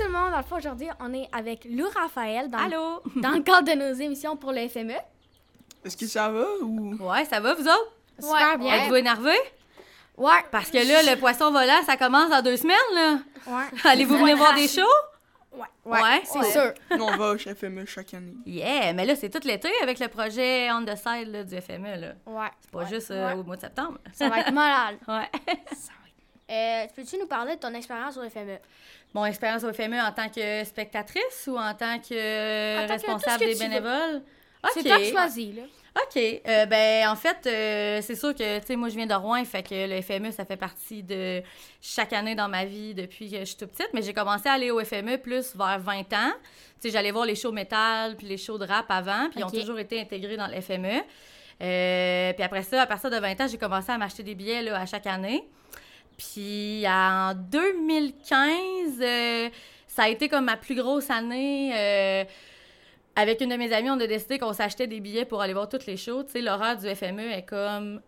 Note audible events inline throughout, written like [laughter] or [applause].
tout le monde, dans le fond, aujourd'hui, on est avec Lou Raphaël dans, Allô? [laughs] dans le cadre de nos émissions pour le FME. Est-ce que ça va ou? Ouais, ça va, vous autres? Super bien. Êtes-vous énervés? Ouais. Parce que là, le poisson volant, ça commence dans deux semaines, là. Ouais. [laughs] Allez-vous venir voir des shows? Ouais. Ouais, c'est ouais. sûr. Nous, on va au FME chaque année. Yeah, mais là, c'est tout l'été avec le projet On the Side là, du FME, là. Ouais. C'est pas juste euh, Ouais. au mois de septembre. Ça va être [laughs] malade. Ouais. Euh, Peux-tu nous parler de ton expérience au FME? Mon expérience au FME en tant que spectatrice ou en tant que En tant que responsable que des bénévoles? C'est toi qui choisis, là. OK. Euh, ben, en fait, euh, c'est sûr que, tu sais, moi, je viens de Rouen, fait que le FME, ça fait partie de chaque année dans ma vie depuis que je suis toute petite. Mais j'ai commencé à aller au FME plus vers 20 ans. Tu sais, j'allais voir les shows métal puis les shows de rap avant, puis ils ont toujours été intégrés dans le FME. Euh, puis après ça, à partir de 20 ans, j'ai commencé à m'acheter des billets là, à chaque année. Puis en 2015, euh, ça a été comme ma plus grosse année. euh, avec une de mes amies, on a décidé qu'on s'achetait des billets pour aller voir toutes les shows. Tu sais, l'horaire du FME est comme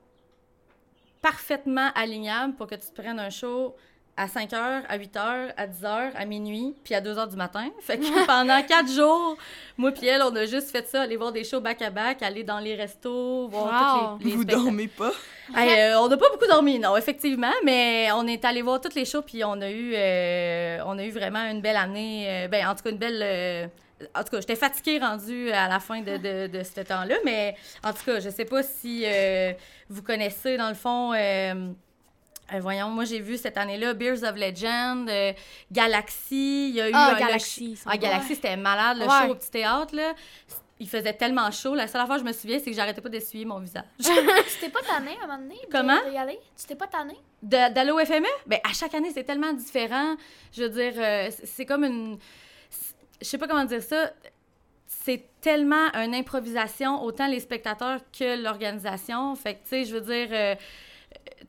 parfaitement alignable pour que tu te prennes un show à 5 h, à 8 h, à 10 h, à minuit, puis à 2 h du matin. [laughs] Fait que pendant 4 [laughs] jours, moi puis elle, on a juste fait ça, aller voir des shows back-à-back, aller dans les restos, voir Wow. toutes les, les Vous spectacles. dormez pas? Hey, euh, on n'a pas beaucoup dormi, non, effectivement, mais on est allé voir toutes les shows, puis on a eu, euh, on a eu vraiment une belle année. euh, ben, en tout cas, une belle. euh, en tout cas, j'étais fatiguée rendue à la fin de, de, de ce temps-là, mais en tout cas, je sais pas si euh, vous connaissez, dans le fond. Euh, voyons, moi j'ai vu cette année-là Beers of Legend, euh, Galaxy, il y a eu Ah, un- Galaxy, Ah, Galaxy, c'était malade, le Ouais. show au petit théâtre, là. Il faisait tellement chaud. La seule fois que je me souviens, c'est que j'arrêtais pas d'essuyer mon visage. [laughs] Tu t'es pas tanné à un moment donné? Comment? De y aller? Tu t'es pas tanné? D'aller au FME? Ben, à chaque année, c'est tellement différent. Je veux dire, euh, c'est- comme une. Je sais pas comment dire ça. C'est tellement une improvisation, autant les spectateurs que l'organisation. Fait que, tu sais, je veux dire. euh,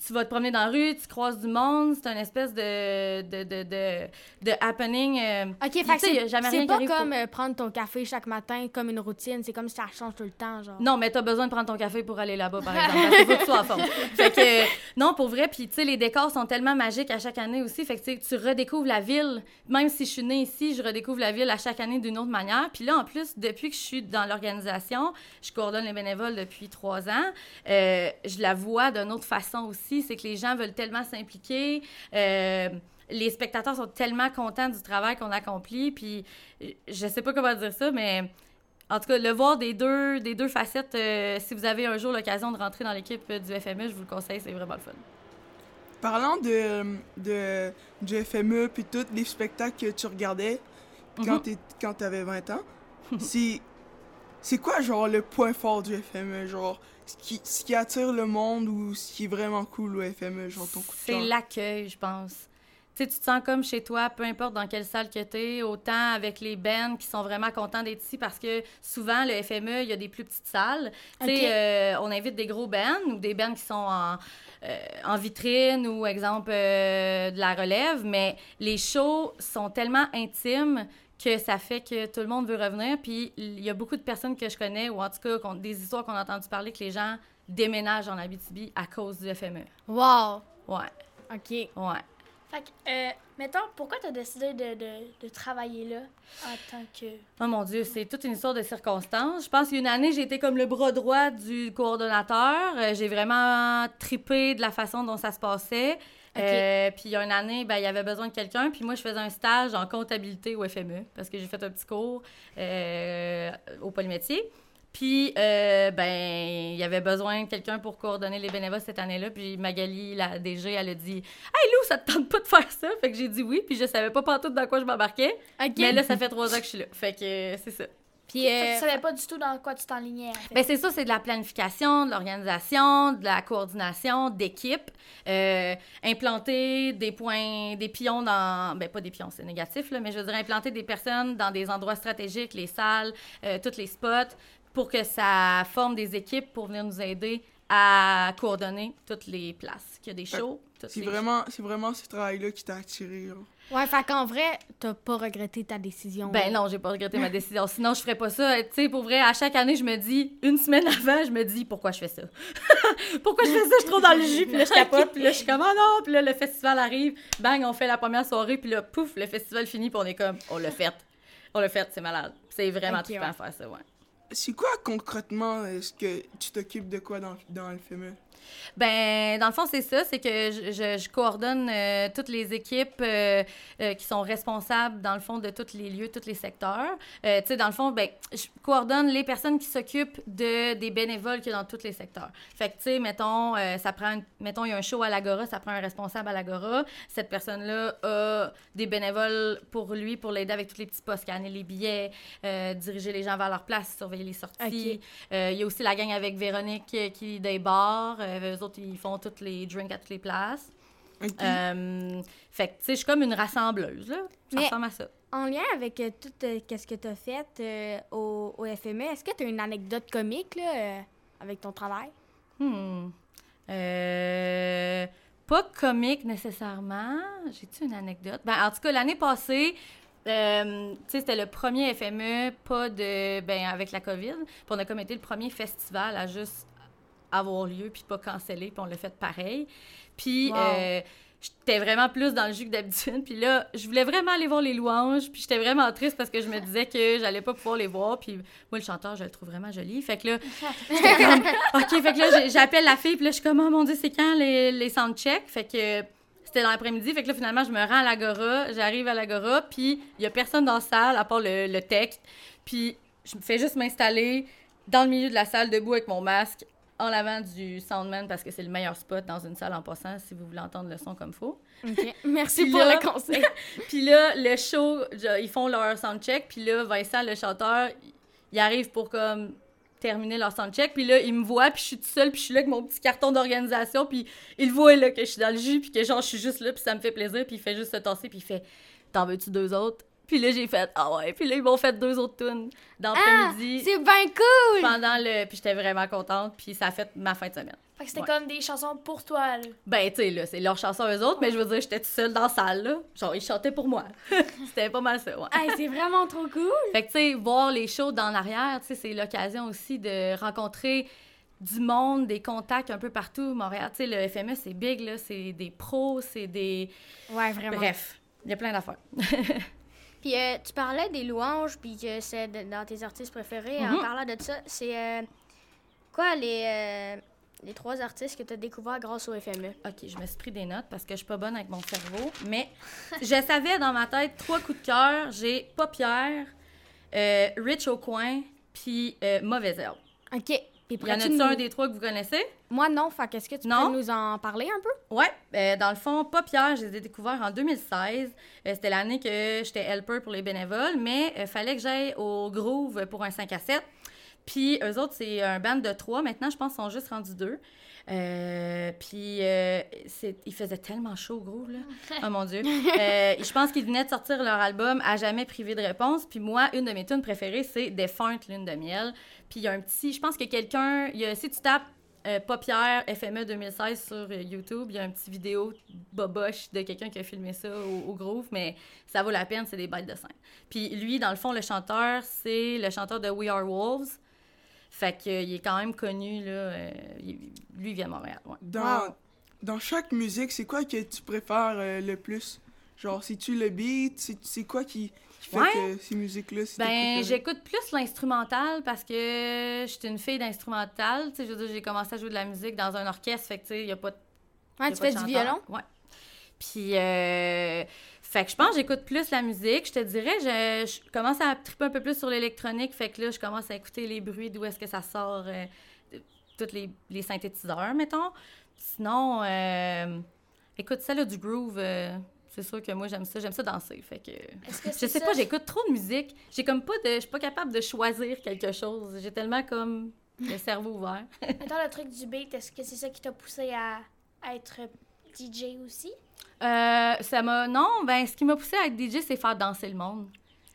tu vas te promener dans la rue, tu croises du monde, c'est une espèce de, de, de, de, de happening. euh, Ok, fait c'est pas pour- comme euh, prendre ton café chaque matin comme une routine, c'est comme si ça change tout le temps, genre. Non, mais t'as besoin de prendre ton café pour aller là-bas, par exemple. [laughs] Qu'il faut que tu sois. Fait que, euh, non, pour vrai, puis tu sais, les décors sont tellement magiques à chaque année aussi. Fait que tu redécouvres la ville. Même si je suis née ici, je redécouvre la ville à chaque année d'une autre manière. Puis là, en plus, depuis que je suis dans l'organisation, je coordonne les bénévoles depuis trois ans, euh, je la vois d'une autre façon aussi. C'est que les gens veulent tellement s'impliquer. euh, les spectateurs sont tellement contents du travail qu'on accomplit. Puis je sais pas comment dire ça, mais en tout cas, le voir des deux, des deux facettes, euh, si vous avez un jour l'occasion de rentrer dans l'équipe euh, du FME, je vous le conseille, c'est vraiment le fun. Parlant de, de, du FME puis tous les spectacles que tu regardais quand Mhm. quand t'avais 20 ans, [laughs] c'est c'est quoi genre le point fort du FME genre ce qui, ce qui attire le monde ou ce qui est vraiment cool au FME genre ton coup de C'est l'accueil, je pense. Tu sais, tu te sens comme chez toi, peu importe dans quelle salle que tu es, autant avec les bands qui sont vraiment contents d'être ici parce que souvent, le FME, il y a des plus petites salles. Tu sais, euh, on invite des gros bands ou des bands qui sont en, euh, en vitrine ou, exemple, euh, de la relève, mais les shows sont tellement intimes que ça fait que tout le monde veut revenir. Puis il y a beaucoup de personnes que je connais, ou en tout cas des histoires qu'on a entendu parler, que les gens déménagent en Abitibi à cause du FME. Wow! Ouais, Ok. ouais. Fait que, euh, mettons, pourquoi t'as décidé de, de, de travailler là en tant que... Oh mon Dieu, c'est toute une histoire de circonstances. Je pense qu'une année, j'ai été comme le bras droit du coordonnateur. Euh, j'ai vraiment tripé de la façon dont ça se passait. Euh, puis il y a une année, ben, il y avait besoin de quelqu'un. Puis moi, je faisais un stage en comptabilité au FME parce que j'ai fait un petit cours euh, au polymétier. Puis, euh, ben, il y avait besoin de quelqu'un pour coordonner les bénévoles cette année-là. Puis Magali, la DG, elle a dit Hey Lou, ça te tente pas de faire ça Fait que j'ai dit oui. Puis je savais pas pantoute dans quoi je m'embarquais. Mais là, ça fait trois ans que je suis là. Fait que c'est ça. Puis, euh, tu savais pas du tout dans quoi tu t'enlignais, en fait. Ben, c'est ça, c'est de la planification, de l'organisation, de la coordination, d'équipe. Euh, implanter des points, des pions dans. Ben, pas des pions, c'est négatif, là, mais je veux dire, implanter des personnes dans des endroits stratégiques, les salles, euh, tous les spots, pour que ça forme des équipes pour venir nous aider à coordonner toutes les places. Qu'il y a des shows. Vraiment, c'est vraiment ce travail-là qui t'a attiré. ouais, fait qu'en vrai, t'as pas regretté ta décision. Ben non, j'ai pas regretté ma décision. Sinon, je ferais pas ça. Tu sais, pour vrai, à chaque année, je me dis, une semaine avant, je me dis, pourquoi je fais ça? [laughs] pourquoi je fais ça? Je suis trop dans le jus, puis là, je capote, puis là, je suis comme, oh non, puis là, le festival arrive, bang, on fait la première soirée, puis là, pouf, le festival finit, puis on est comme, on l'a fait. On l'a fait, c'est malade. C'est vraiment Ok, trippant ouais. à faire ça, ouais. C'est quoi concrètement est-ce que tu t'occupes de quoi dans, dans le FME? Ben, dans le fond, c'est ça, c'est que je, je- je coordonne euh, toutes les équipes euh, euh, qui sont responsables, dans le fond, de tous les lieux, tous les secteurs. Tu sais, dans le fond, ben, je coordonne les personnes qui s'occupent de, des bénévoles qu'il y a dans tous les secteurs. Fait que, tu sais, mettons, ça prend, une- mettons, il y a un show à l'Agora, ça prend un responsable à l'Agora. Cette personne-là a des bénévoles pour lui, pour l'aider avec tous les petits postes, scanner les billets, diriger les gens vers leur place, surveiller les sorties. Il y a aussi la gang avec Véronique qui des bars. Euh, eux autres, ils font tous les drinks à toutes les places. Ok. Euh, fait que, tu sais, je suis comme une rassembleuse, là. Ça Mais- ressemble à ça. En lien avec euh, tout euh, qu'est-ce que tu as fait euh, au, au FME, est-ce que tu as une anecdote comique là, euh, avec ton travail? Hmm. Euh, pas comique nécessairement. J'ai-tu une anecdote? Ben, en tout cas, l'année passée, euh, tu sais, c'était le premier FME, pas de. Ben, avec la COVID. Puis on a comme été le premier festival à juste avoir lieu, puis pas canceller, puis on l'a fait pareil. Puis. Wow. euh, J'étais vraiment plus dans le jus que d'habitude. Puis là, je voulais vraiment aller voir les louanges. Puis j'étais vraiment triste parce que je me disais que j'allais pas pouvoir les voir. Puis moi, le chanteur, je le trouve vraiment joli. Fait que là, [laughs] J'étais comme, OK, fait que là, j'appelle la fille, puis là, je suis comme, oh mon Dieu, c'est quand les, les soundchecks? Fait que c'était dans l'après-midi, fait que là, finalement, je me rends à l'Agora, j'arrive à l'Agora, puis il y a personne dans la salle, à part le, le tech, puis je me fais juste m'installer dans le milieu de la salle, debout avec mon masque, en l'avant du soundman, parce que c'est le meilleur spot dans une salle en passant, si vous voulez entendre le son comme faut. OK. [laughs] Merci pour là- le conseil. [laughs] Puis là, le show, ils font leur soundcheck. Puis là, Vincent, le chanteur, il arrive pour comme terminer leur soundcheck. Puis là, il me voit, puis je suis toute seule, puis je suis là avec mon petit carton d'organisation. Puis il voit là que je suis dans le jus, puis que genre, je suis juste là, puis ça me fait plaisir. Puis il fait juste se tasser, puis il fait T'en veux-tu deux autres? Puis là, j'ai fait Ah ouais. Puis là, ils m'ont fait deux autres tunes dans l'après-midi. C'est bien cool! pendant le. Puis j'étais vraiment contente, puis ça a fait ma fin de semaine. Fait que c'était Ouais. comme des chansons pour toi, là. Ben, tu sais, là, c'est leur chanson eux autres, mais je veux dire, j'étais toute seule dans la salle, là. Genre, ils chantaient pour moi. [laughs] C'était pas mal ça, ouais. Hey, c'est vraiment trop cool! Fait que, tu sais, voir les shows dans l'arrière, tu sais, c'est l'occasion aussi de rencontrer du monde, des contacts un peu partout. Montréal, tu sais, le FME, c'est big, là. C'est des pros, c'est des... Ouais, vraiment. Bref, il y a plein d'affaires. [laughs] Puis euh, tu parlais des louanges, puis que c'est dans tes artistes préférés. En Mhm. parlant de ça, c'est euh, quoi les, euh, les trois artistes que tu as découverts grâce au FME? OK, je me suis pris des notes parce que je suis pas bonne avec mon cerveau, mais [laughs] je savais dans ma tête trois coups de cœur. J'ai euh, Rich au coin, puis Mauvaise Herbe. OK. Il y en a-tu nous- un des trois que vous connaissez? Moi, non. Fait qu'est-ce que tu Non? peux nous en parler un peu? Ouais, euh, dans le fond, pas Pierre, je les ai découverts en 2016. Euh, C'était l'année que j'étais helper pour les bénévoles, mais il fallait que j'aille au Groove pour un 5 à 7. Puis eux autres, c'est un band de trois. Maintenant, je pense qu'ils sont juste rendus deux. Euh, puis euh, il faisait tellement chaud au Groove, là. [laughs] Oh mon Dieu. Euh, je pense qu'ils venaient de sortir leur album À jamais privé de réponse. Puis moi, une de mes tunes préférées, c'est Défunte Lune de miel. Puis il y a un petit... Je pense que quelqu'un... Si tu tapes euh, Paupière FME 2016 sur euh, YouTube. Il y a un petit vidéo boboche de quelqu'un qui a filmé ça au, au Groove, mais ça vaut la peine, c'est des bêtes de scène. Puis lui, dans le fond, le chanteur, c'est le chanteur de We Are Wolves. Fait qu'il est quand même connu, là. euh, lui, il vient de Montréal, ouais. Dans, Wow. dans chaque musique, c'est quoi que tu préfères euh, le plus? Genre, c'est-tu le beat? C'est quoi qui, qui fait Ouais. que ces musiques-là, Ben, j'écoute plus l'instrumental parce que je suis une fille d'instrumental. Tu sais, je veux dire, j'ai commencé à jouer de la musique dans un orchestre, fait que, tu sais, il n'y a pas de Ouais, tu pas fais de du violon? Ouais. Puis, euh, fait que je pense que j'écoute plus la musique. Je te dirais, je, je commence à triper un peu plus sur l'électronique. Fait que là, je commence à écouter les bruits, d'où est-ce que ça sort, euh, tous les, les synthétiseurs, mettons. Sinon, euh, écoute, celle là du groove, euh, c'est sûr que moi, j'aime ça. J'aime ça danser. Fait que. Je sais ça? pas, j'écoute trop de musique. J'ai comme pas de. Je suis pas capable de choisir quelque chose. J'ai tellement comme le cerveau ouvert. [laughs] Mettons le truc du beat, est-ce que c'est ça qui t'a poussé à, à être DJ aussi? Euh, ça m'a. Non, ben, ce qui m'a poussé à être DJ, c'est faire danser le monde.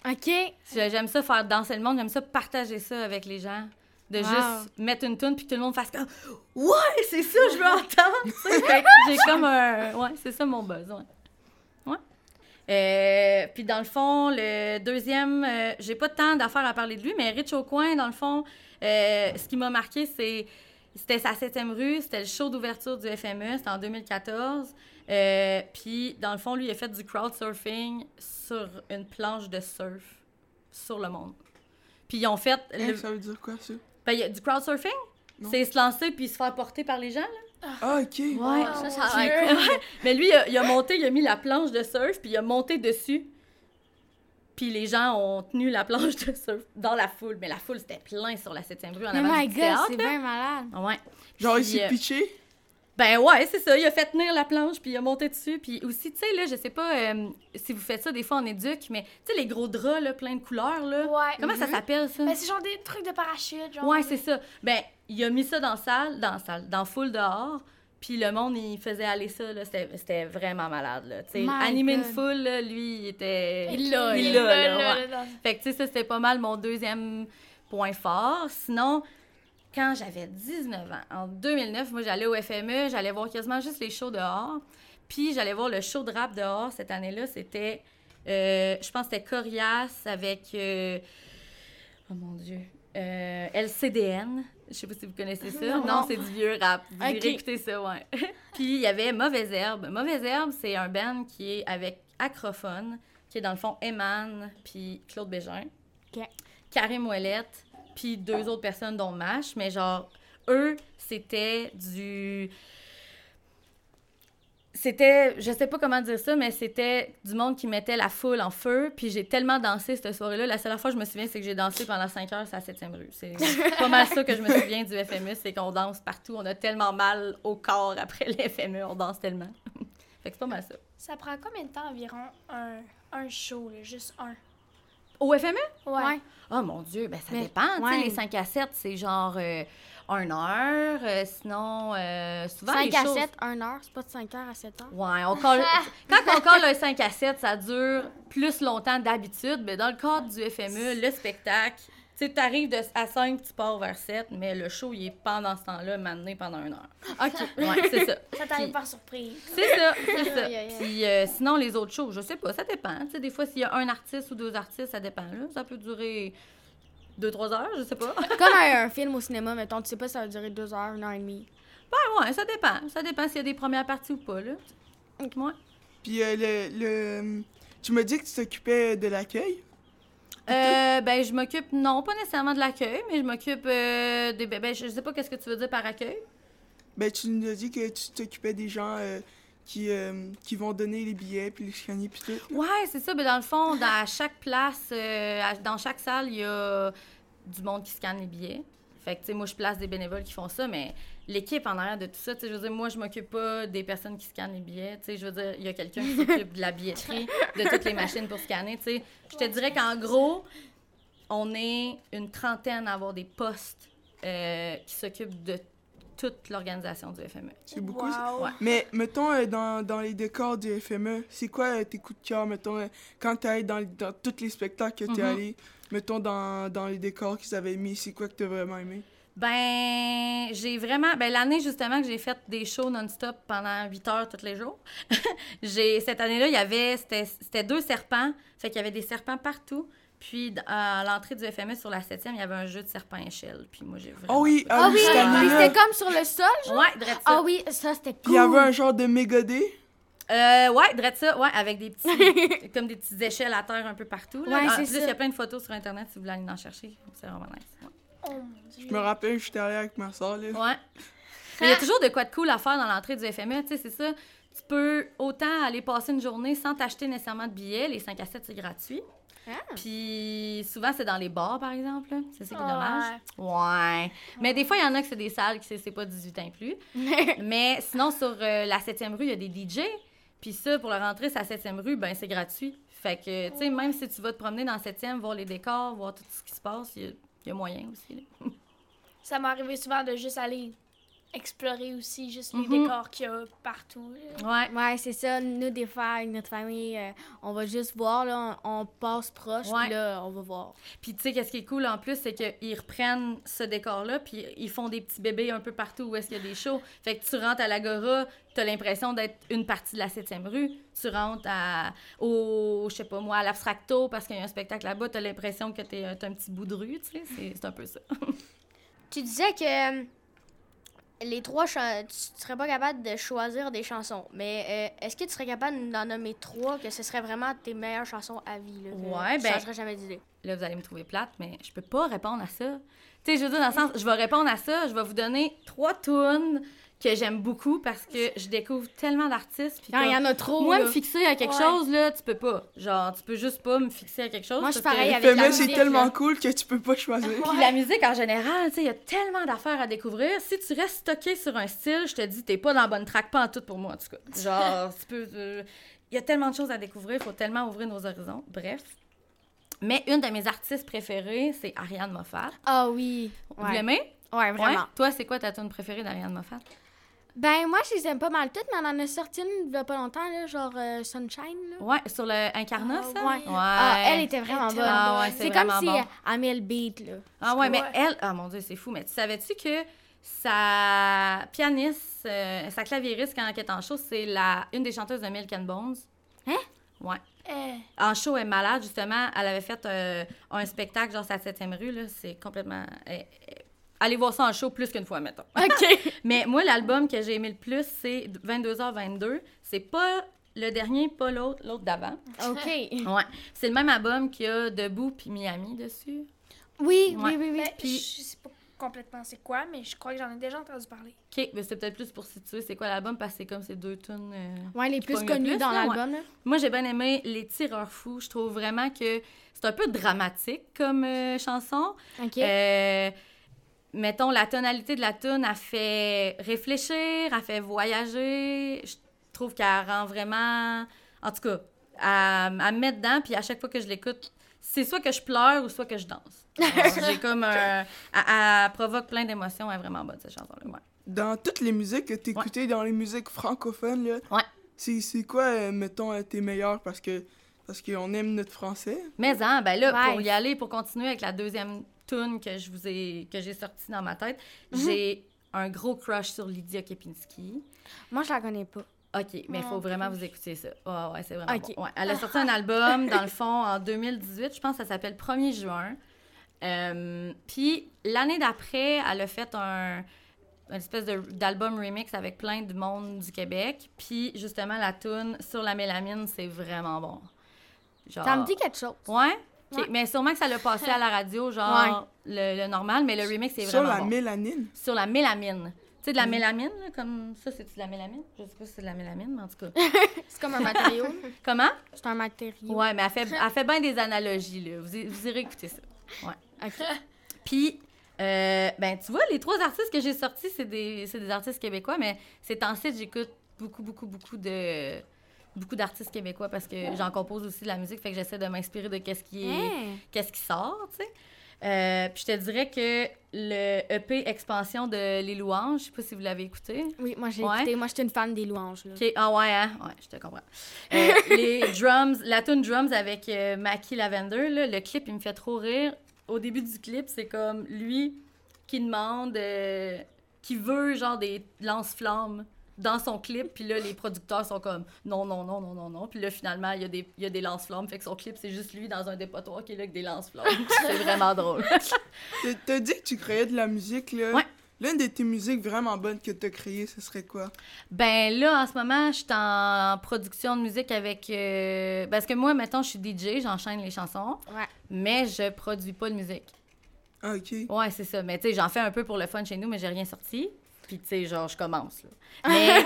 OK. J'ai- J'aime ça faire danser le monde, j'aime ça partager ça avec les gens. De Wow. juste mettre une tune puis que tout le monde fasse comme Ouais, c'est ça, je veux entendre. J'ai comme un. Ouais, c'est ça mon buzz, ouais. Ouais. Euh, puis dans le fond, le deuxième, euh, j'ai pas tant d'affaires à parler de lui, mais Rich au coin, dans le fond, euh, ce qui m'a marqué, c'est c'était sa septième rue, c'était le show d'ouverture du FME, c'était en 2014. Euh, puis, dans le fond, lui, il a fait du crowdsurfing sur une planche de surf sur le monde. Puis, ils ont fait. Le- ça veut dire quoi, ça? ben, il y a du crowdsurfing, Non. c'est se lancer puis se faire porter par les gens. Là. Ah, ok. Ouais. Ça, ça [laughs] Mais lui, il a, il a monté, il a mis la planche de surf, puis il a monté dessus. Puis les gens ont tenu la planche de surf dans la foule. Mais la foule, c'était plein sur la 7e rue en Mais avant my du god, c'est bien malade. Ouais. Genre, il s'est euh, pitché? Ben ouais, c'est ça. Il a fait tenir la planche, puis il a monté dessus. Puis aussi, tu sais, là, je sais pas euh, si vous faites ça des fois en éduc, mais tu sais, les gros draps, là, plein de couleurs, là. Ouais. Comment ça s'appelle, ça? Ben, c'est genre des trucs de parachute, genre. Ouais, c'est ça. Ben, il a mis ça dans la salle, dans la salle, dans la foule dehors. Puis le monde, il faisait aller ça, là. C'était c'était vraiment malade, là. Tu animer une foule, là, lui, il était... Il l'a, il l'a. Fait que, tu sais, ça, c'était pas mal mon deuxième point fort. Sinon, quand j'avais 19 ans, en 2009, moi, j'allais au FME, j'allais voir quasiment juste les shows dehors. Puis, j'allais voir le show de rap dehors cette année-là. C'était, euh, je pense que c'était Corias avec, euh, oh mon Dieu, euh, LCDN. Je sais pas si vous connaissez ça. Non, Non. c'est du vieux rap. Vous Ok. irez écouter ça, ouais. [laughs] Puis, il y avait Mauvaise Herbe. Mauvaise Herbe, c'est un band qui est avec Acrophone, qui est dans le fond Eman, puis Claude Bégin. Ok. Karim Ouellette, puis deux autres personnes dont Mash, mais genre, eux, c'était du... C'était, je sais pas comment dire ça, mais c'était du monde qui mettait la foule en feu, puis j'ai tellement dansé cette soirée-là. La seule fois que je me souviens, c'est que j'ai dansé pendant 5 heures sur la 7e rue. C'est [laughs] pas mal ça que je me souviens du FME, c'est qu'on danse partout. On a tellement mal au corps après le FME, on danse tellement. [laughs] fait que c'est pas mal ça. Ça prend combien de temps environ un, un show, là, juste un? Au FME? Ouais. Oh mon Dieu, ben ça Mais, dépend. Tu sais, ouais. les 5 à 7, c'est genre euh, 1 heure. euh, sinon, euh, souvent 5 les à choses... 7, 1 heure, c'est pas de 5 heures à 7 heures? Ouais, on colle... [laughs] quand on colle un 5 à 7, ça dure plus longtemps d'habitude. Mais dans le cadre du FME, le spectacle, tu sais, t'arrives de- à 5, tu pars vers 7, mais le show, il est pendant ce temps-là, maintenu pendant une heure. [laughs] OK. Ouais, c'est ça. Ça t'arrive par surprise. C'est ça, c'est [laughs] ça. Puis euh, sinon, les autres shows, je sais pas, ça dépend. Tu sais, des fois, s'il y a un artiste ou deux artistes, ça dépend. Là. Ça peut durer deux, trois heures, je sais pas. [laughs] Comme un, un film au cinéma, mettons, tu sais pas si ça va durer 2 heures, 1 heure et demie. Ben ouais, ça dépend. Ça dépend s'il y a des premières parties ou pas, là. Ouais. Puis euh, le, le... Tu m'as dit que tu t'occupais de l'accueil? Euh, ben, je m'occupe, non, pas nécessairement de l'accueil, mais je m'occupe euh, des bébés. Je sais pas qu'est-ce que tu veux dire par accueil. Ben, tu nous as dit que tu t'occupais des gens euh, qui, euh, qui vont donner les billets, puis les scanner, puis tout. Ouais, c'est ça. Mais dans le fond, dans chaque place, euh, à- dans chaque salle, il y a du monde qui scanne les billets. Fait que, tu sais, moi, je place des bénévoles qui font ça, mais l'équipe en arrière de tout ça, tu sais, je veux dire, moi, je m'occupe pas des personnes qui scannent les billets. Tu sais, je veux dire, il y a quelqu'un qui s'occupe de la billetterie, de toutes les machines pour scanner, tu sais. Je te dirais qu'en gros, on est une trentaine à avoir des postes euh, qui s'occupent de toute l'organisation du FME. C'est beaucoup. ça? Wow. Ouais. Mais mettons, euh, dans, dans les décors du FME, c'est quoi euh, tes coups de cœur, mettons, euh, quand t'es dans, dans tous les spectacles que t'es Mhm. allé, mettons, dans, dans les décors qu'ils avaient mis, c'est quoi que t'as vraiment aimé? Ben, j'ai vraiment. Ben, l'année, justement, que j'ai fait des shows non-stop pendant 8 heures tous les jours. [laughs] j'ai Cette année-là, il y avait. C'était c'était deux serpents. Fait qu'il y avait des serpents partout. Puis, à l'entrée du FME, sur la 7e, il y avait un jeu de serpent échelle. Puis, moi, j'ai vraiment. Oh oui, ah, Ah oui, oui, cette puis année-là. c'était comme sur le sol? Ouais, drette. Ah oui, ça c'était cool. Puis il y avait un genre de mégodé. Euh, ouais, drette ça, ouais, avec des petits. [laughs] comme des petites échelles à terre un peu partout. Là. Ouais, en c'est plus, ça. il y a plein de photos sur Internet si vous voulez aller en chercher. C'est vraiment nice. ouais. Oh. Je me rappelle, j'étais allé avec ma soeur, là. Ouais. [laughs] Mais il y a toujours de quoi de cool à faire dans l'entrée du FME, tu sais, c'est ça. Tu peux autant aller passer une journée sans t'acheter nécessairement de billets. Les 5 à 7, c'est gratuit. Ah. Puis souvent, c'est dans les bars, par exemple. C'est ça qui est dommage. Ouais. Mais des fois, il y en a que c'est des salles qui c'est pas 18 ans et plus. [laughs] Mais sinon, sur euh, la 7e rue, il y a des DJ. Puis ça, pour la rentrée, c'est la 7e rue, ben c'est gratuit. Fait que, tu sais, même si tu vas te promener dans la 7e, voir les décors, voir tout ce qui se passe, il y a, il y a moyen aussi. là. Ça m'est arrivé souvent de juste aller explorer aussi juste les Mhm. décors qu'il y a partout. là. Ouais. Ouais, c'est ça. Nous, des fois, avec notre famille, euh, on va juste voir, là, on, on passe proche, puis là, on va voir. Puis tu sais, qu'est-ce qui est cool en plus, c'est qu'ils reprennent ce décor-là, puis ils font des petits bébés un peu partout où est-ce qu'il y a des shows. Fait que tu rentres à l'Agora, t'as l'impression d'être une partie de la 7e rue. Tu rentres à, au, je sais pas moi, à l'Abstracto parce qu'il y a un spectacle là-bas, t'as l'impression que t'es un petit bout de rue, tu sais. C'est c'est un peu ça. [laughs] Tu disais que euh, les trois, chan- tu serais pas capable de choisir des chansons, mais euh, est-ce que tu serais capable d'en nommer trois que ce serait vraiment tes meilleures chansons à vie? Là, Ouais, tu ben- changerais jamais d'idée? Là, vous allez me trouver plate, mais je peux pas répondre à ça. Tu sais, je veux dire, dans le sens, je vais répondre à ça, je vais vous donner trois tunes que j'aime beaucoup parce que je découvre tellement d'artistes. puis Quand il y en a trop. Moi, là. me fixer à quelque Ouais. chose, là, tu peux pas. Genre, tu peux juste pas me fixer à quelque chose. Moi, je suis pareil avec la c'est tellement là. cool que tu peux pas choisir. Puis la musique en général, tu sais, il y a tellement d'affaires à découvrir. Si tu restes stocké sur un style, je te dis, t'es pas dans la bonne track, pas en tout pour moi, en tout cas. Genre, [laughs] tu peux. euh, Il y a tellement de choses à découvrir, il faut tellement ouvrir nos horizons. Bref. Mais une de mes artistes préférées, c'est Ariane Moffat. Ah oui. Vous Ouais. l'aimez? Ouais, vraiment. Ouais. Toi, c'est quoi ta tune préférée d'Ariane Moffat? Ben, moi, je les aime pas mal toutes, mais on en a sorti une il y a pas longtemps, là, genre euh, Sunshine. Là. Ouais, sur le Incarna, Ah, ça? ouais. Ouais. Ah, elle était vraiment Elle bonne. Ah ouais, c'est comme si bon. elle le beat, là. Ah ouais, mais elle, ah mon dieu, c'est fou, mais tu savais-tu que sa pianiste, euh, sa claviériste quand elle est en show, c'est la une des chanteuses de Milk and Bones? Hein? Ouais. Eh, En show, elle est malade, justement. Elle avait fait euh, un spectacle, genre, sa 7e rue, là. C'est complètement... elle- elle- Allez voir ça en show plus qu'une fois, mettons. [laughs] OK. [laughs] Mais moi, l'album que j'ai aimé le plus, c'est 22h22. C'est pas le dernier, pas l'autre, l'autre d'avant. OK. [laughs] Ouais. C'est le même album qu'il y a Debout puis Miami dessus. Oui, Ouais. oui, oui, oui. ben, Puis- je sais pas complètement c'est quoi, mais je crois que j'en ai déjà entendu parler. OK, mais c'est peut-être plus pour situer c'est quoi l'album parce que c'est comme ces deux tunes. euh, Ouais, les plus plus, dans l'album. Moi, j'ai bien aimé Les Tireurs Fous. Je trouve vraiment que c'est un peu dramatique comme euh, chanson. OK. Euh, mettons, la tonalité de la tune a fait réfléchir, a fait voyager. Je trouve qu'elle rend vraiment... En tout cas, à, à me mettre dedans, puis à chaque fois que je l'écoute, c'est soit que je pleure ou soit que je danse. [laughs] J'ai comme un... Elle, provoque plein d'émotions. Elle est vraiment bonne, cette chanson-là. Ouais. Dans toutes les musiques que t'écoutais, dans les musiques francophones, là, Ouais. c'est, quoi, euh, mettons, euh, tes meilleurs parce que parce qu'on aime notre français? Mais hein, ben là, Ouais. pour y aller, pour continuer avec la deuxième tune que je vous ai que j'ai sortie dans ma tête, Mhm. j'ai un gros crush sur Lydia Kepinski. Moi, je la connais pas. OK, mais il faut vraiment vous écouter ça. Ouais, ouais, c'est vraiment bon. Ouais, Elle a sorti un album, dans le fond, en 2018. Je pense que ça s'appelle 1er juin. Euh, Puis l'année d'après, elle a fait un une espèce d'album remix avec plein de monde du Québec. Puis justement, la tune sur la mélamine, c'est vraiment bon. Genre... Ça me dit quelque chose. Ouais? Ouais. Mais sûrement que ça l'a passé à la radio, genre le, le normal, mais le remix, c'est Sur vraiment la bon. mélanine? Sur la mélamine. Tu sais, de la Mm. mélamine, là, comme ça, c'est de la mélamine? Je sais pas si c'est de la mélamine, mais en tout cas. [laughs] C'est comme un matériau. Comment? C'est un matériau. Ouais, mais elle fait, elle fait bien des analogies, là. Vous, vous irez écouter ça. Ouais. OK. [laughs] Puis, euh, ben, tu vois, les trois artistes que j'ai sortis, c'est des, c'est des artistes québécois, mais ces temps-ci, j'écoute beaucoup, beaucoup, beaucoup de beaucoup d'artistes québécois parce que j'en compose aussi de la musique, fait que j'essaie de m'inspirer de qu'est-ce qui est Hein? qu'est-ce qui sort, tu sais. Euh, puis je te dirais que le EP Expansion de Les Louanges, je sais pas si vous l'avez écouté. Oui, moi, j'ai Ouais. écouté. Moi, j'étais une fan des louanges, là. Ah ouais, hein? Ouais, je te comprends. Euh, les [laughs] drums, la tune drums avec euh, Mackie Lavender, là, le clip, il me fait trop rire. Au début du clip, c'est comme lui qui demande, euh, qui veut genre des lance-flammes dans son clip, puis là, les producteurs sont comme non, non, non, non, non, non. Puis là, finalement, il y a des, il y a des lance-flammes, fait que son clip, c'est juste lui dans un dépotoir qui est là avec des lance-flammes. [laughs] c'est vraiment drôle. T'as- dit que tu créais de la musique, là. Ouais. L'une de tes musiques vraiment bonnes que t'as créées, ce serait quoi? Ben là, en ce moment, je suis en production de musique avec... euh, Parce que moi, mettons, je suis DJ, j'enchaîne les chansons, Ouais. mais je produis pas de musique. Ah, OK. Ouais, c'est ça. Mais tu sais, j'en fais un peu pour le fun chez nous, mais j'ai rien sorti. Puis tu sais, genre, je commence, là. [laughs] Mais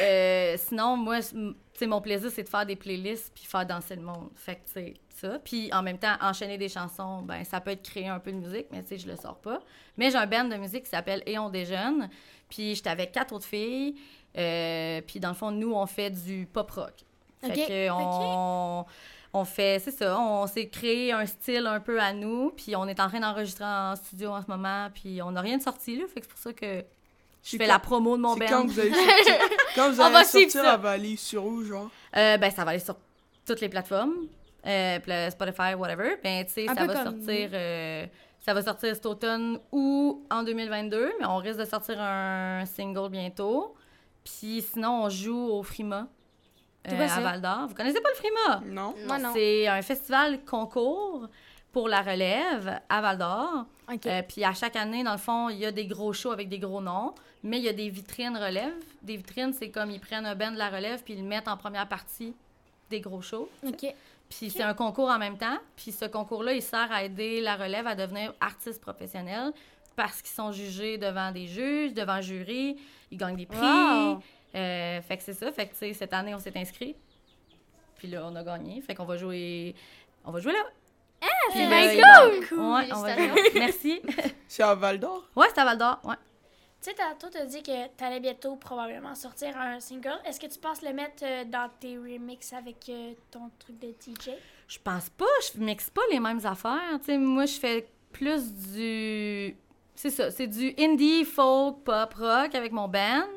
euh, sinon, moi, tu sais, mon plaisir, c'est de faire des playlists puis faire danser le monde. Fait que, tu sais, ça. Puis en même temps, enchaîner des chansons, ben ça peut être créer un peu de musique, mais tu sais, je le sors pas. Mais j'ai un band de musique qui s'appelle Et on déjeune. Puis j'étais avec quatre autres filles. Euh, puis dans le fond, nous, on fait du pop rock. Fait que on, on fait, c'est ça, on s'est créé un style un peu à nous. Puis on est en train d'enregistrer en studio en ce moment. Puis on n'a rien de sorti, là. Fait que c'est pour ça que je fais quand- la promo de mon band. quand vous allez sortir, [laughs] quand vous allez sortir, ça. elle va aller sur où, genre? Euh, ben, ça va aller sur toutes les plateformes, euh, Spotify, whatever. Ben, tu sais, ça va comme sortir, euh, ça va sortir cet automne ou en 2022, mais on risque de sortir un single bientôt. Puis sinon, on joue au Frima euh, à? Val d'Or. Vous connaissez pas le Frima? Non? Moi, non. C'est un festival concours pour la relève à Val d'Or. OK. Euh, puis à chaque année, dans le fond, il y a des gros shows avec des gros noms, mais il y a des vitrines relève. Des vitrines, c'est comme ils prennent un band de la relève puis ils le mettent en première partie des gros shows. OK. Puis c'est un concours en même temps. Puis ce concours-là, il sert à aider la relève à devenir artiste professionnel parce qu'ils sont jugés devant des juges, devant jury. Ils gagnent des prix. Wow. Euh, fait que c'est ça. Fait que, cette année, on s'est inscrit. Puis là, on a gagné. Fait qu'on va jouer... On va jouer là. C'est bien cool! Ouais, on va jouer. Merci. [laughs] C'est à Val d'Or? Ouais, c'est à Val d'Or. Ouais. Tu sais, tantôt, t'as dit que t'allais bientôt probablement sortir un single. Est-ce que tu penses le mettre euh, dans tes remixes avec euh, ton truc de DJ? Je pense pas, je mixe pas les mêmes affaires. Tu sais, moi, je fais plus du. C'est ça, c'est du indie, folk, pop, rock avec mon band.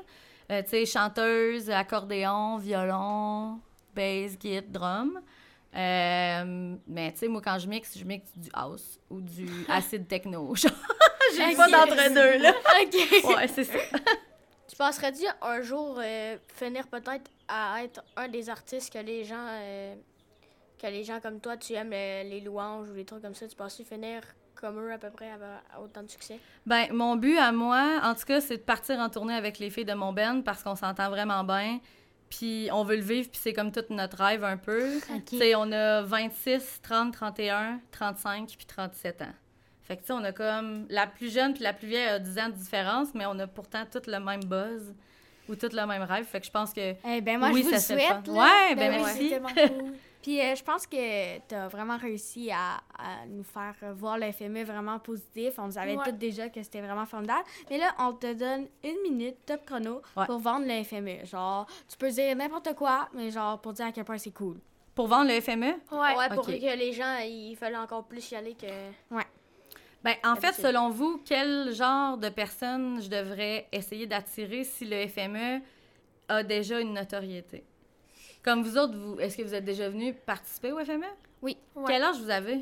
Euh, tu sais, chanteuse, accordéon, violon, bass, guitare, drum. Euh, mais tu sais, moi, quand je mixe, je mixe du house ou du [laughs] acid techno. [laughs] J'ai pas d'entre-deux, là. OK. Ouais, c'est ça. Tu penserais-tu un jour euh, finir peut-être à être un des artistes que les gens euh, que les gens comme toi tu aimes les louanges ou les trucs comme ça, tu penses-tu finir comme eux à peu près avoir autant de succès? Ben, mon but à moi, en tout cas, c'est de partir en tournée avec les filles de mon band parce qu'on s'entend vraiment bien. Puis on veut le vivre, puis c'est comme tout notre rêve un peu. Sais, on a 26, 30, 31, 35, puis 37 ans. Fait que, tu sais, on a comme... La plus jeune puis la plus vieille a 10 ans de différence, mais on a pourtant tout le même buzz ou tout le même rêve. Fait que je pense que... Eh ben moi, oui, je vous ça le souhaite. là. Ouais, ben, oui. merci. [laughs] Puis euh, je pense que tu as vraiment réussi à, à nous faire voir le FME vraiment positif. On nous avait Ouais. toutes déjà que c'était vraiment formidable. Mais là, on te donne une minute, top chrono, Ouais. pour vendre le FME. Genre, tu peux dire n'importe quoi, mais genre pour dire à quel point c'est cool. Pour vendre le FME, Ouais. pour que les gens ils veulent encore plus y aller que. Ben, en fait, selon vous, quel genre de personnes je devrais essayer d'attirer si le FME a déjà une notoriété? Comme vous autres, vous, est-ce que vous êtes déjà venus participer au FME? Oui. Ouais. Quel âge vous avez?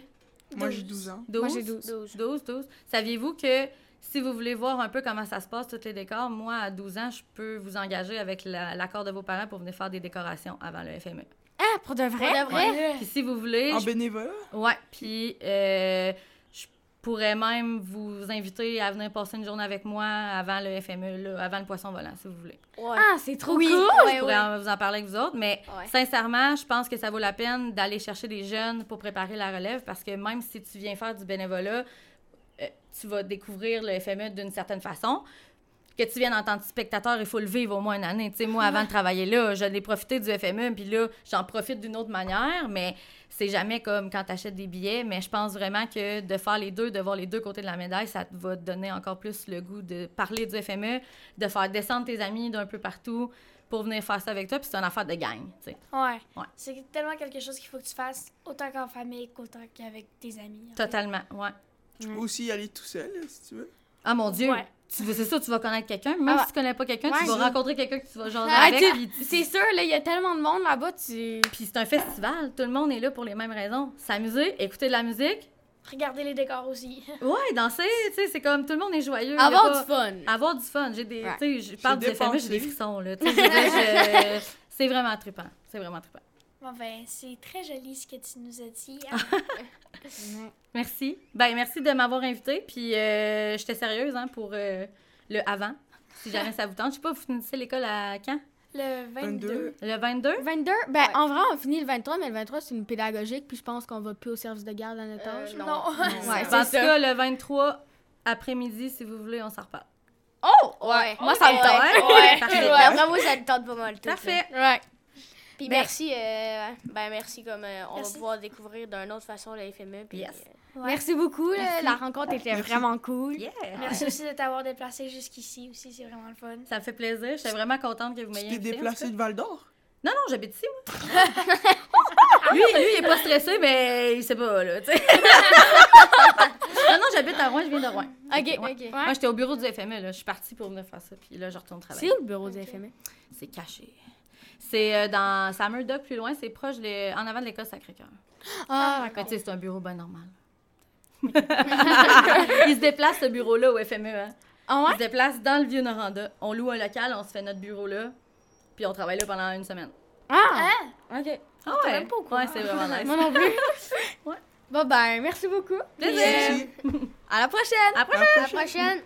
Moi, j'ai 12 ans. 12? Moi, j'ai 12. 12. 12, 12. Saviez-vous que si vous voulez voir un peu comment ça se passe, tous les décors, moi, à 12 ans, je peux vous engager avec la- l'accord de vos parents pour venir faire des décorations avant le FME. Ah, pour de vrai? Pour de vrai? Ouais. Puis si vous voulez, En je bénévolat? Ouais, puis euh, pourrais même vous inviter à venir passer une journée avec moi avant le FME, là, avant le poisson volant, si vous voulez. Ouais. Ah, c'est trop Oui. cool! Ouais, Je pourrais ouais. en- vous en parler avec vous autres, mais Ouais. sincèrement, je pense que ça vaut la peine d'aller chercher des jeunes pour préparer la relève parce que même si tu viens faire du bénévolat, euh, tu vas découvrir le FME d'une certaine façon. Que tu viennes en tant que spectateur, il faut le vivre au moins une année. Tu sais, moi, avant de travailler là, je l'ai profité du FME, puis là, j'en profite d'une autre manière, mais c'est jamais comme quand tu achètes des billets. Mais je pense vraiment que de faire les deux, de voir les deux côtés de la médaille, ça te va te donner encore plus le goût de parler du FME, de faire descendre tes amis d'un peu partout pour venir faire ça avec toi, puis c'est une affaire de gang, tu sais. Ouais. Ouais. C'est tellement quelque chose qu'il faut que tu fasses autant qu'en famille qu'autant qu'avec tes amis. en fait. Totalement, ouais. Tu peux aussi y aller tout seul, si tu veux. Ah mon Dieu! Ouais. Tu veux- C'est ça, tu vas connaître quelqu'un. Même Ah, si tu connais pas quelqu'un, ouais, tu vas rencontrer quelqu'un que tu vas jaser Ah, avec. tu- puis tu- C'est sûr, là, il y a tellement de monde là-bas, tu... Puis c'est un festival, tout le monde est là pour les mêmes raisons. S'amuser, écouter de la musique. Regardez les décors aussi. [laughs] Ouais, danser, tu sais, c'est comme tout le monde est joyeux. Avoir pas- du fun. Avoir du fun. J'ai des. Ouais. Tu sais, je parle du J'ai des frissons, là. Tu [laughs] sais, je veux dire, je- c'est vraiment trippant. C'est vraiment trippant. Bon, ben, c'est très joli ce que tu nous as dit. [laughs] Merci. Ben, merci de m'avoir invité. Puis euh, j'étais sérieuse, hein, pour euh, le avant. Si jamais ça vous tente. Je sais pas, vous finissez l'école à quand? Le 22. 22. Le 22? 22? Ben, en vrai, on finit le 23, mais le 23, c'est une pédagogique, puis je pense qu'on va plus au service de garde à notre Euh, âge. non. Non. [laughs] Ouais, en tout c'est ça. cas, le 23 après-midi, si vous voulez, on s'en reparle. Oh! Ouais. Moi, ça me Ouais. tente. Ouais. [laughs] Parfait. D'après moi, ça te tente pas mal. tout, là. Parfait. Ouais. Puis Ben- merci, euh, ben merci comme euh, on Merci. va pouvoir découvrir d'une autre façon le FME. Puis, Yes. euh, Ouais. Merci beaucoup. Merci. La rencontre était Merci. vraiment cool. Yeah! Merci aussi de t'avoir déplacé jusqu'ici aussi, c'est vraiment le fun. Ça me fait plaisir. J'étais vraiment contente que vous Tu m'ayez t'es invitée, en déplacé de Val d'Or? Non, non, j'habite ici, moi. [laughs] lui, lui, il est pas stressé, mais il sait pas, là, tu sais. [laughs] non, non, j'habite à Rouen, je viens de Rouen. OK. OK. Moi, j'étais au bureau du FME, là. Je suis partie pour venir faire ça, puis là, je retourne travailler. C'est où le bureau du FME? C'est caché. C'est euh, dans Summer Dock, plus loin, c'est proche, de- en avant de l'école Sacré-Cœur. Ah, Mais d'accord. tu sais, c'est un bureau bien normal. [laughs] il se déplace, ce bureau-là, au FME, hein. Ah Il ouais? se déplace dans le Vieux-Noranda. On loue un local, on se fait notre bureau là, puis on travaille là pendant une semaine. Ah! Hein? OK. Ah ouais? même pas au courant. Ouais, c'est vraiment nice. Moi non plus. [laughs] Bon, ben, merci beaucoup. Plaisir. Merci. [laughs] À la prochaine! À la prochaine! À la prochaine!